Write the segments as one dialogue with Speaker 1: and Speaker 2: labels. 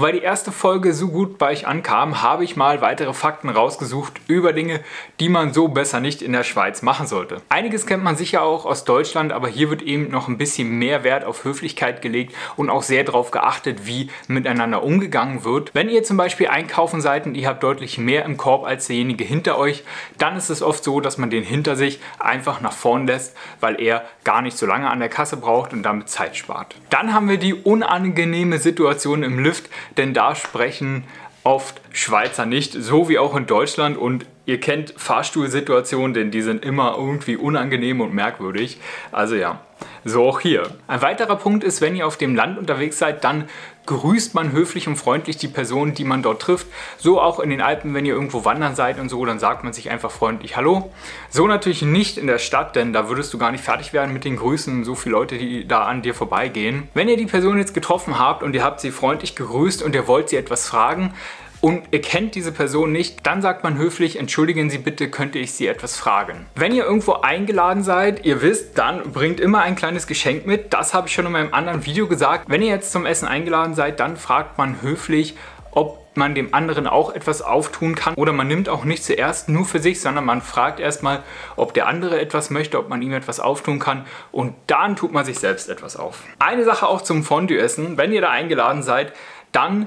Speaker 1: Weil die erste Folge so gut bei euch ankam, habe ich mal weitere Fakten rausgesucht über Dinge, die man so besser nicht in der Schweiz machen sollte. Einiges kennt man sicher auch aus Deutschland, aber hier wird eben noch ein bisschen mehr Wert auf Höflichkeit gelegt und auch sehr darauf geachtet, wie miteinander umgegangen wird. Wenn ihr zum Beispiel einkaufen seid und ihr habt deutlich mehr im Korb als derjenige hinter euch, dann ist es oft so, dass man den hinter sich einfach nach vorn lässt, weil er gar nicht so lange an der Kasse braucht und damit Zeit spart. Dann haben wir die unangenehme Situation im Lift, denn da sprechen oft Schweizer nicht, so wie auch in Deutschland und ihr kennt Fahrstuhlsituationen, denn die sind immer irgendwie unangenehm und merkwürdig. Also ja, so auch hier. Ein weiterer Punkt ist, wenn ihr auf dem Land unterwegs seid, dann grüßt man höflich und freundlich die Person, die man dort trifft. So auch in den Alpen, wenn ihr irgendwo wandern seid und so, dann sagt man sich einfach freundlich Hallo. So natürlich nicht in der Stadt, denn da würdest du gar nicht fertig werden mit den Grüßen, so viele Leute, die da an dir vorbeigehen. Wenn ihr die Person jetzt getroffen habt und ihr habt sie freundlich gegrüßt und ihr wollt sie etwas fragen, und ihr kennt diese Person nicht, dann sagt man höflich, entschuldigen Sie bitte, könnte ich Sie etwas fragen. Wenn ihr irgendwo eingeladen seid, ihr wisst, dann bringt immer ein kleines Geschenk mit. Das habe ich schon in meinem anderen Video gesagt. Wenn ihr jetzt zum Essen eingeladen seid, dann fragt man höflich, ob man dem anderen auch etwas auftun kann oder man nimmt auch nicht zuerst nur für sich, sondern man fragt erstmal, ob der andere etwas möchte, ob man ihm etwas auftun kann und dann tut man sich selbst etwas auf. Eine Sache auch zum Fondue-Essen, wenn ihr da eingeladen seid, dann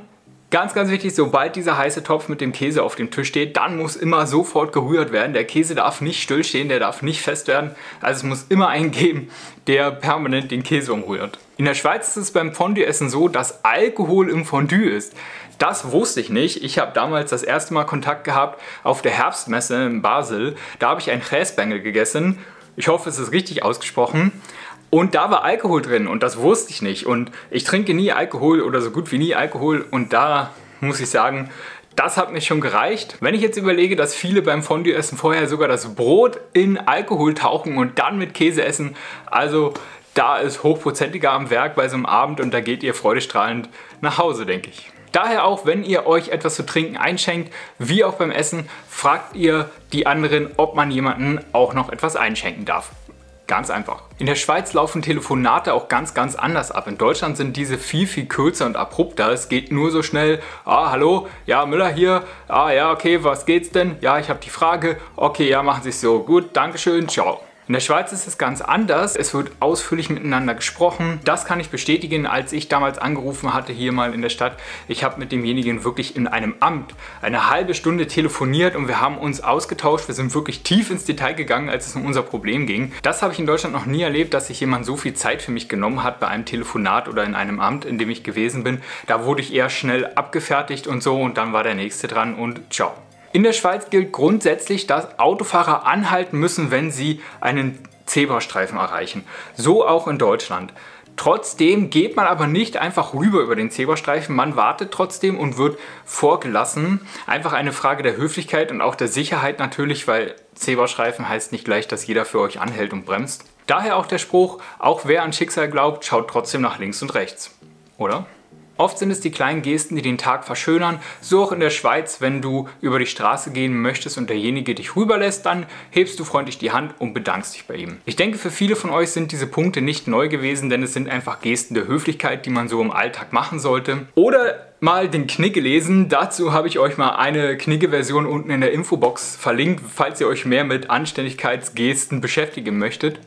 Speaker 1: Ganz, ganz wichtig, sobald dieser heiße Topf mit dem Käse auf dem Tisch steht, dann muss immer sofort gerührt werden. Der Käse darf nicht stillstehen, der darf nicht fest werden. Also es muss immer einen geben, der permanent den Käse umrührt. In der Schweiz ist es beim Fondue-Essen so, dass Alkohol im Fondue ist. Das wusste ich nicht. Ich habe damals das erste Mal Kontakt gehabt auf der Herbstmesse in Basel. Da habe ich einen Käsebengel gegessen. Ich hoffe, es ist richtig ausgesprochen. Und da war Alkohol drin und das wusste ich nicht. Und ich trinke nie Alkohol oder so gut wie nie Alkohol. Und da muss ich sagen, das hat mir schon gereicht. Wenn ich jetzt überlege, dass viele beim Fondue-Essen vorher sogar das Brot in Alkohol tauchen und dann mit Käse essen, also da ist hochprozentiger am Werk bei so einem Abend und da geht ihr freudestrahlend nach Hause, denke ich. Daher auch, wenn ihr euch etwas zu trinken einschenkt, wie auch beim Essen, fragt ihr die anderen, ob man jemanden auch noch etwas einschenken darf. Ganz einfach. In der Schweiz laufen Telefonate auch ganz, ganz anders ab. In Deutschland sind diese viel, viel kürzer und abrupter. Es geht nur so schnell, ah, hallo, ja, Müller hier, ah, ja, okay, was geht's denn? Ja, ich habe die Frage, okay, ja, machen Sie es so, gut, Dankeschön, ciao. In der Schweiz ist es ganz anders. Es wird ausführlich miteinander gesprochen. Das kann ich bestätigen, als ich damals angerufen hatte hier mal in der Stadt. Ich habe mit demjenigen wirklich in einem Amt eine halbe Stunde telefoniert und wir haben uns ausgetauscht. Wir sind wirklich tief ins Detail gegangen, als es um unser Problem ging. Das habe ich in Deutschland noch nie erlebt, dass sich jemand so viel Zeit für mich genommen hat bei einem Telefonat oder in einem Amt, in dem ich gewesen bin. Da wurde ich eher schnell abgefertigt und so und dann war der nächste dran und ciao. In der Schweiz gilt grundsätzlich, dass Autofahrer anhalten müssen, wenn sie einen Zebrastreifen erreichen. So auch in Deutschland. Trotzdem geht man aber nicht einfach rüber über den Zebrastreifen, man wartet trotzdem und wird vorgelassen. Einfach eine Frage der Höflichkeit und auch der Sicherheit natürlich, weil Zebrastreifen heißt nicht gleich, dass jeder für euch anhält und bremst. Daher auch der Spruch, auch wer an Schicksal glaubt, schaut trotzdem nach links und rechts. Oder? Oft sind es die kleinen Gesten, die den Tag verschönern. So auch in der Schweiz, wenn du über die Straße gehen möchtest und derjenige dich rüberlässt, dann hebst du freundlich die Hand und bedankst dich bei ihm. Ich denke, für viele von euch sind diese Punkte nicht neu gewesen, denn es sind einfach Gesten der Höflichkeit, die man so im Alltag machen sollte. Oder mal den Knick gelesen. Dazu habe ich euch mal eine Knigge-Version unten in der Infobox verlinkt, falls ihr euch mehr mit Anständigkeitsgesten beschäftigen möchtet.